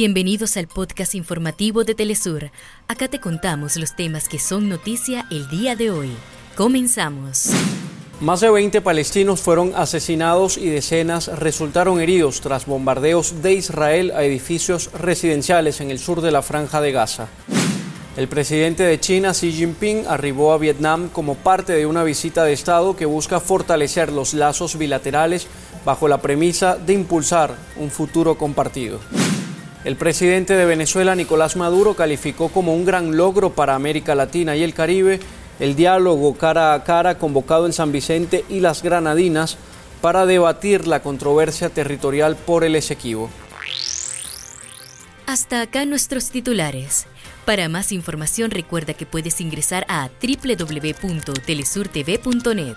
Bienvenidos al podcast informativo de Telesur. Acá te contamos los temas que son noticia el día de hoy. Comenzamos. Más de 20 palestinos fueron asesinados y decenas resultaron heridos tras bombardeos de Israel a edificios residenciales en el sur de la franja de Gaza. El presidente de China, Xi Jinping, arribó a Vietnam como parte de una visita de Estado que busca fortalecer los lazos bilaterales bajo la premisa de impulsar un futuro compartido. El presidente de Venezuela, Nicolás Maduro, calificó como un gran logro para América Latina y el Caribe el diálogo cara a cara convocado en San Vicente y las Granadinas para debatir la controversia territorial por el Esequibo. Hasta acá nuestros titulares. Para más información recuerda que puedes ingresar a www.telesurtv.net.